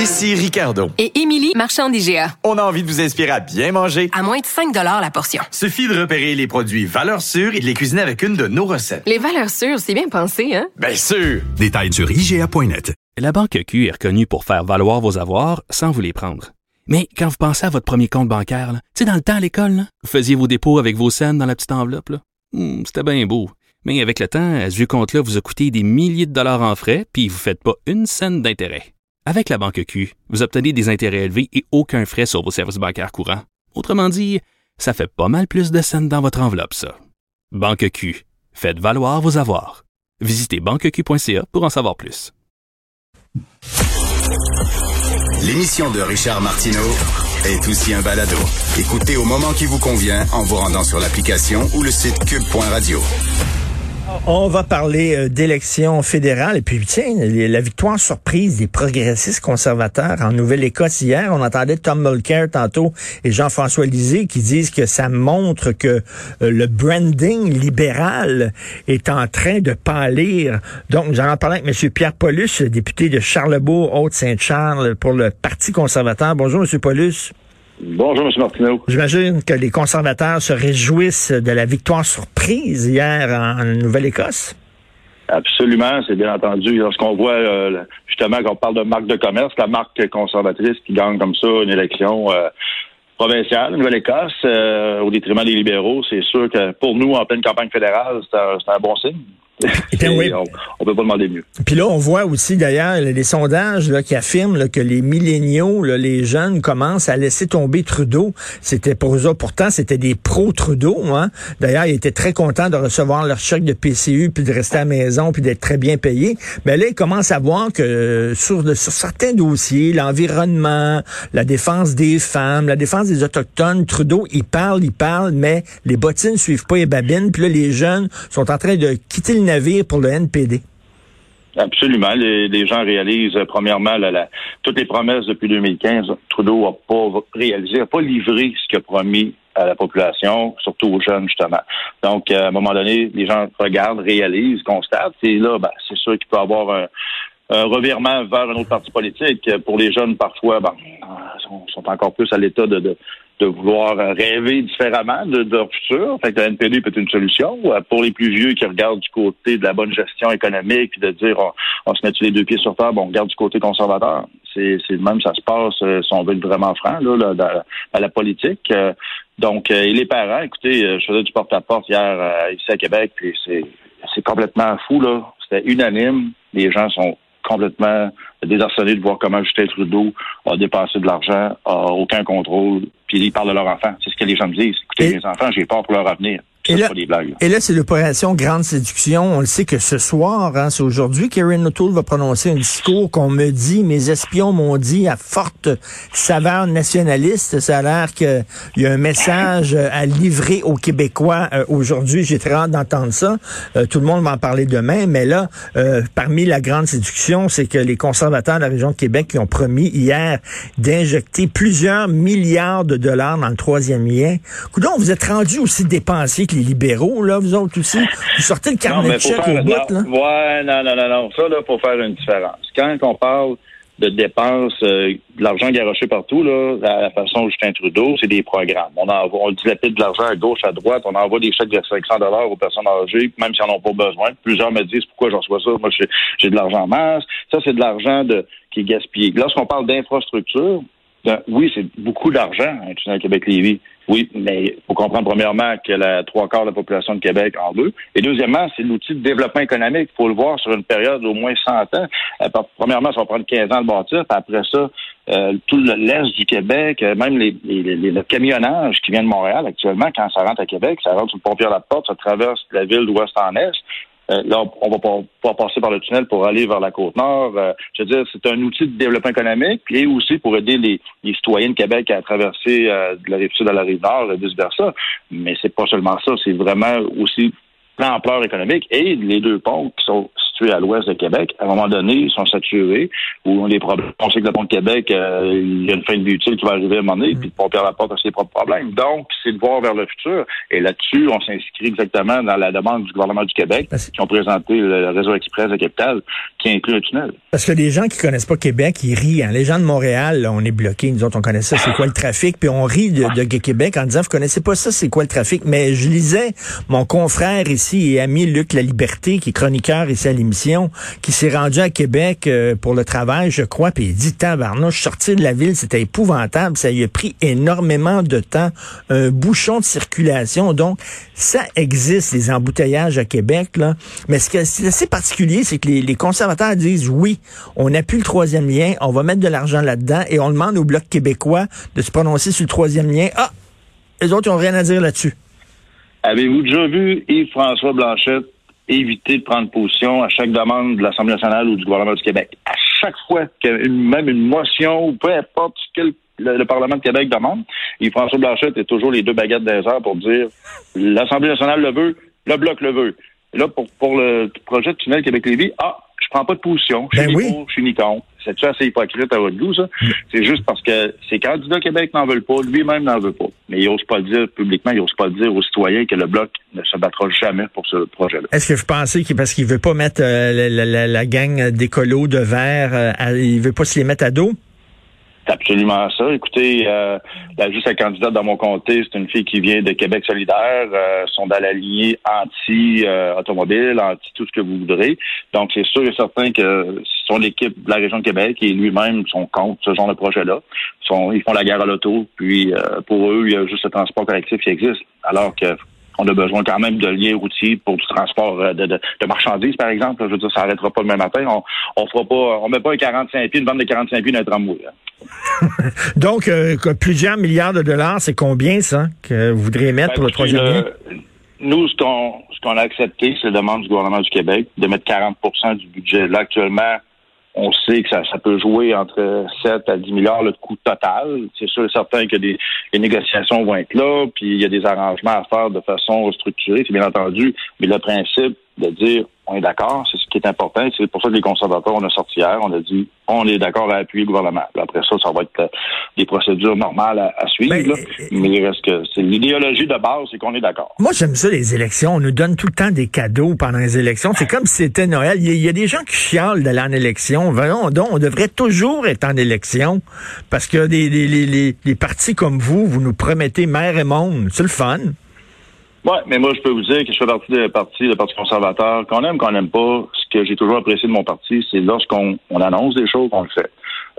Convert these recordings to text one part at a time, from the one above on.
Ici Ricardo. Et Émilie, marchand d'IGA. On a envie de vous inspirer à bien manger. À moins de 5 la portion. Suffit de repérer les produits valeurs sûres et de les cuisiner avec une de nos recettes. Les valeurs sûres, c'est bien pensé, hein? Bien sûr! Détails sur IGA.net. La Banque Q est reconnue pour faire valoir vos avoirs sans vous les prendre. Mais quand vous pensez à votre premier compte bancaire, tu sais, dans le temps à l'école, vous faisiez vos dépôts avec vos scènes dans la petite enveloppe. Hmm, C'était bien beau. Mais avec le temps, ce vieux compte-là vous a coûté des milliers de dollars en frais, puis vous ne faites pas une scène d'intérêt. Avec la banque Q, vous obtenez des intérêts élevés et aucun frais sur vos services bancaires courants. Autrement dit, ça fait pas mal plus de scènes dans votre enveloppe, ça. Banque Q, faites valoir vos avoirs. Visitez banqueq.ca pour en savoir plus. L'émission de Richard Martineau est aussi un balado. Écoutez au moment qui vous convient en vous rendant sur l'application ou le site cube.radio. On va parler euh, d'élections fédérales. Et puis, tiens, la victoire surprise des progressistes conservateurs en Nouvelle-Écosse hier. On entendait Tom Mulcair tantôt et Jean-François Lisée qui disent que ça montre que euh, le branding libéral est en train de pâlir. Donc, j'en parlé avec M. Pierre Paulus, député de Charlebourg, Haute-Saint-Charles pour le Parti conservateur. Bonjour, M. Paulus. Bonjour, M. Martineau. J'imagine que les conservateurs se réjouissent de la victoire surprise hier en Nouvelle-Écosse. Absolument, c'est bien entendu. Lorsqu'on voit euh, justement qu'on parle de marque de commerce, la marque conservatrice qui gagne comme ça une élection euh, provinciale, Nouvelle-Écosse, euh, au détriment des libéraux, c'est sûr que pour nous, en pleine campagne fédérale, c'est un bon signe. On, peut pas demander mieux. Puis là, on voit aussi d'ailleurs les sondages là, qui affirment que les milléniaux, les jeunes, commencent à laisser tomber Trudeau. C'était pour eux, pourtant, c'était des pro-Trudeau. Hein? D'ailleurs, ils étaient très contents de recevoir leur chèque de PCU, puis de rester à la maison, puis d'être très bien payés. Mais là, ils commencent à voir que sur, sur certains dossiers, l'environnement, la défense des femmes, la défense des autochtones, Trudeau, il parle, il parle, mais les bottines suivent pas les babines. Puis là, les jeunes sont en train de quitter le pour le NPD. Absolument. Les, gens réalisent, euh, premièrement, toutes les promesses depuis 2015. Trudeau n'a pas réalisé, n'a pas livré ce qu'il a promis à la population, surtout aux jeunes, justement. Donc, euh, à un moment donné, les gens regardent, réalisent, constatent. Et là, ben, c'est sûr qu'il peut y avoir un, revirement vers un autre parti politique. Pour les jeunes, parfois, ben, sont, encore plus à l'état de vouloir rêver différemment de, leur futur. Fait que le NPD peut être une solution. Euh, pour les plus vieux qui regardent du côté de la bonne gestion économique, de dire on, se met les deux pieds sur terre, bon, on regarde du côté conservateur. C'est même ça se passe, euh, si on veut être vraiment franc, là, dans, la politique. Euh, donc, et les parents, écoutez, je faisais du porte-à-porte hier ici à Québec, puis c'est complètement fou, là. C'était unanime. Les gens sont complètement désarçonné de voir comment Justin Trudeau a dépensé de l'argent, a aucun contrôle, puis ils parlent de leur enfant. C'est ce que les gens me disent. Écoutez, mes enfants, j'ai peur pour leur avenir. Et là, et là, c'est l'opération Grande Séduction. On le sait que ce soir, hein, c'est aujourd'hui, Karen O'Toole va prononcer un discours qu'on me dit, mes espions m'ont dit, à forte saveur nationaliste. Ça a l'air qu'il y a un message à livrer aux Québécois euh, aujourd'hui. J'ai très hâte d'entendre ça. Euh, tout le monde va en parler demain. Mais là, euh, parmi la Grande Séduction, c'est que les conservateurs de la région de Québec qui ont promis hier d'injecter plusieurs milliards de dollars dans le troisième lien. Coudon, vous êtes rendu aussi dépensier que les libéraux, là, vous autres aussi? Vous sortez le carnet de chèques au bout, là. Ouais, non, non, non, non. Ça, là, pour faire une différence. Quand on parle de dépenses, euh, de l'argent garoché partout, là, à la façon Justin Trudeau, c'est des programmes. On, envoie, on dilapide de l'argent à gauche, à droite, on envoie des chèques de 500 dollars aux personnes âgées, même si elles n'en ont pas besoin. Plusieurs me disent pourquoi j'en reçois ça? Moi, j'ai de l'argent en masse. Ça, c'est de l'argent de qui est gaspillé. Lorsqu'on parle d'infrastructure, oui, c'est beaucoup d'argent, hein, Québec-Lévis. Oui, mais il faut comprendre premièrement que la trois quarts de la population de Québec en veut. Et deuxièmement, c'est l'outil de développement économique. Il faut le voir sur une période d'au moins 100 ans. Euh, premièrement, ça va prendre 15 ans de bâtir. Puis après ça, euh, tout l'est du Québec, euh, même les, les, le camionnage qui vient de Montréal actuellement, quand ça rentre à Québec, ça rentre sur le pompier à la porte, ça traverse la ville d'ouest en est. Euh, là, on va pas, passer par le tunnel pour aller vers la côte nord. Euh, je veux dire, c'est un outil de développement économique et aussi pour aider les, citoyens de Québec à traverser euh, de la rive sud à la rive nord, vice versa. Mais c'est pas seulement ça, c'est vraiment aussi l'ampleur économique et les deux ponts qui sont situés à l'ouest de Québec, à un moment donné, ils sont saturés ou ont des problèmes. On sait que le pont de Québec, euh, il y a une fin de vie utile qui va arriver à un moment donné, puis le pont Pierre-Laporte a ses propres problèmes. Donc, c'est de voir vers le futur. Et là-dessus, on s'inscrit exactement dans la demande du gouvernement du Québec qui ont présenté le réseau express de Capital qui inclut un tunnel. Parce que les gens qui connaissent pas Québec, ils rient. Hein. Les gens de Montréal, là, on est bloqués. Nous autres, on connaît ça, c'est quoi le trafic, puis on rit de, de Québec en disant, vous connaissez pas ça, c'est quoi le trafic? Mais je lisais mon confrère ici et ami Luc La Liberté, qui est chroniqueur ici à l'émission, qui s'est rendu à Québec euh, pour le travail, je crois, puis il dit, tabarnouche, sortir de la ville, c'était épouvantable, ça lui a pris énormément de temps, un bouchon de circulation. Donc, ça existe, les embouteillages à Québec, là. Mais ce qui est assez particulier, c'est que les, conservateurs disent, oui, on plus le troisième lien, on va mettre de l'argent là-dedans, et on demande au Bloc québécois de se prononcer sur le troisième lien. Ah, les autres, n'ont rien à dire là-dessus. Avez-vous déjà vu Yves-François Blanchette éviter de prendre position à chaque demande de l'Assemblée nationale ou du gouvernement du Québec? À chaque fois que même une motion ou peu importe ce que le, Parlement de Québec demande, Yves-François Blanchette est toujours les deux baguettes des heures pour dire l'Assemblée nationale le veut, le Bloc le veut. Et là, pour, pour le projet de tunnel Québec-Lévis, ah, prends pas de position. Je suis Ben ni oui. pour, je suis ni contre. C'est assez hypocrite à votre goût, ça. C'est juste parce que ses candidats Québec n'en veulent pas, lui-même n'en veut pas. Mais il n'ose pas le dire publiquement, il n'ose pas le dire aux citoyens que le Bloc ne se battra jamais pour ce projet-là. Est-ce que vous pensez qu'il parce qu'il veut pas mettre euh, la, la- la- gang d'écolos de verre, euh, il veut pas se les mettre à dos? C'est absolument ça. Écoutez, euh, juste la candidate dans mon comté, c'est une fille qui vient de Québec solidaire, euh, sont dans la lignée anti-automobile, anti tout ce que vous voudrez. Donc, c'est sûr et certain que son équipe de la région de Québec et lui-même sont contre ce genre de projet-là. Ils font la guerre à l'auto, puis euh, pour eux, il y a juste le transport collectif qui existe, alors que on a besoin quand même de liens routiers pour du transport euh, de, de- de marchandises, par exemple. Je veux dire, ça n'arrêtera pas le même matin. On, on fera pas, on met pas un 45 pieds, une bande de 45 pieds dans un tramway. hein. Donc, euh, plusieurs milliards de dollars, c'est combien ça que vous voudriez mettre Ben, pour le troisième lien? Nous, ce qu'on ce qu'on a accepté, c'est la demande du gouvernement du Québec de mettre 40% du budget. Là, actuellement, on sait que ça, peut jouer entre 7 à 10 milliards le coût total. C'est sûr et certain que des, les négociations vont être là, puis il y a des arrangements à faire de façon structurée, c'est bien entendu. Mais le principe de dire on est d'accord, c'est ce qui est important. C'est pour ça que les conservateurs, on a sorti hier, on a dit on est d'accord à appuyer le gouvernement. Après ça, ça va être euh, des procédures normales à, à suivre. Ben, là. euh, Mais il reste que c'est l'idéologie de base, c'est qu'on est d'accord. Moi, j'aime ça, les élections. On nous donne tout le temps des cadeaux pendant les élections. C'est comme si c'était Noël. Il y, a, il y a des gens qui chialent d'aller en élection. Voyons donc, on devrait toujours être en élection. Parce que des, les, les, les partis comme vous, vous nous promettez mer et monde. C'est le fun. Ouais, mais moi, je peux vous dire que je fais partie du parti, le Parti conservateur. Qu'on aime, qu'on n'aime pas, ce que j'ai toujours apprécié de mon parti, c'est lorsqu'on on annonce des choses, on le fait.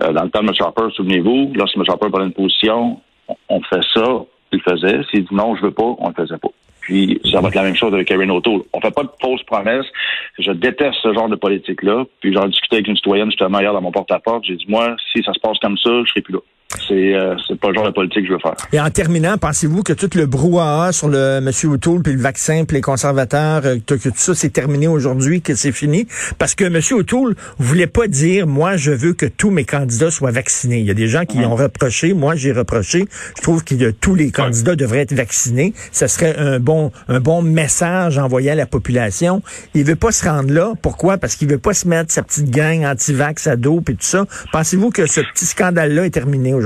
Euh, dans le temps de M. Harper, souvenez-vous, lorsque M. Harper prenait une position, on, fait ça, il le faisait. S'il dit non, je veux pas, on le faisait pas. Puis ça va être la même chose avec Karen O'Toole. On fait pas de fausses promesses. Je déteste ce genre de politique-là. Puis j'en discutais avec une citoyenne justement hier dans mon porte-à-porte. J'ai dit moi, si ça se passe comme ça, je serai plus là. C'est euh, pas le genre de politique que je veux faire. Et en terminant, pensez-vous que tout le brouhaha sur le M. O'Toole, puis le vaccin, puis les conservateurs, euh, que, tout ça c'est terminé aujourd'hui, que c'est fini? Parce que M. O'Toole voulait pas dire, moi, je veux que tous mes candidats soient vaccinés. Il y a des gens qui ont reproché, moi, j'ai reproché. Je trouve que euh, tous les candidats devraient être vaccinés. Ça serait un bon, un bon message envoyé à la population. Il veut pas se rendre là. Pourquoi? Parce qu'il veut pas se mettre sa petite gang anti-vax à dos, puis tout ça. Pensez-vous que ce petit scandale-là est terminé aujourd'hui?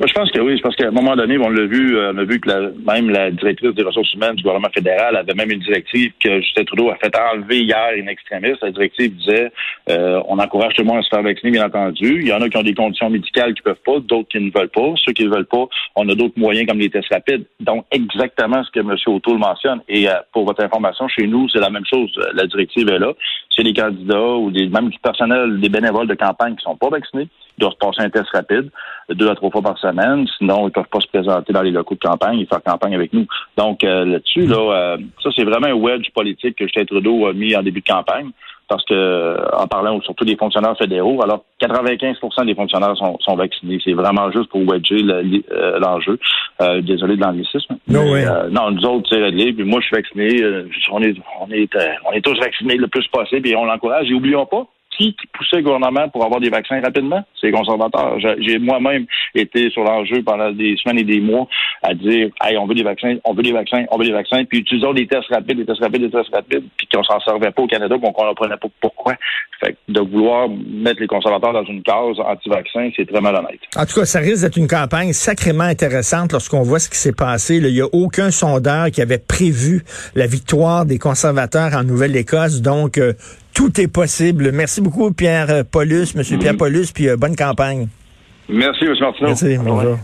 Je pense que oui, parce qu'à un moment donné, on l'a vu, euh, on a vu que même la directrice des ressources humaines du gouvernement fédéral avait même une directive que Justin Trudeau a fait enlever hier in extremis. La directive disait euh, on encourage tout le monde à se faire vacciner, bien entendu. Il y en a qui ont des conditions médicales qui peuvent pas, d'autres qui ne veulent pas. Ceux qui ne veulent pas, on a d'autres moyens comme les tests rapides. Donc, exactement ce que M. O'Toole mentionne. Et euh, pour votre information, chez nous, c'est la même chose. La directive est là. C'est des candidats ou des même du personnel, des bénévoles de campagne qui sont pas vaccinés, doivent passer un test rapide deux à trois fois par semaine. Sinon, ils peuvent pas se présenter dans les locaux de campagne et faire campagne avec nous. Donc, euh, là-dessus, là, euh, ça, c'est vraiment un wedge politique que Justin Trudeau a mis en début de campagne. Parce que, euh, en parlant surtout des fonctionnaires fédéraux, alors 95% des fonctionnaires sont, sont vaccinés. C'est vraiment juste pour wedger le- euh, l'enjeu. Euh, désolé de l'anglicisme. No euh, non, nous autres, c'est réglé. Puis moi, je suis vacciné. On est, on est, on est tous vaccinés le plus possible et on l'encourage. Et oublions pas, qui, poussait le gouvernement pour avoir des vaccins rapidement? C'est les conservateurs. J'ai moi-même été sur l'enjeu pendant des semaines et des mois à dire Hey, on veut des vaccins, on veut des vaccins, on veut des vaccins, puis utilisons des tests rapides, des tests rapides, des tests rapides, puis qu'on s'en servait pas au Canada, qu'on comprenait pas pourquoi. Fait de vouloir mettre les conservateurs dans une case anti-vaccin, c'est très malhonnête. En tout cas, ça risque d'être une campagne sacrément intéressante lorsqu'on voit ce qui s'est passé. Il n'y a aucun sondeur qui avait prévu la victoire des conservateurs en Nouvelle-Écosse. Donc, euh, tout est possible. Merci beaucoup, Pierre Paulus, Monsieur Pierre Paulus, puis euh, bonne campagne. Merci, M. Martineau. Merci, bonjour.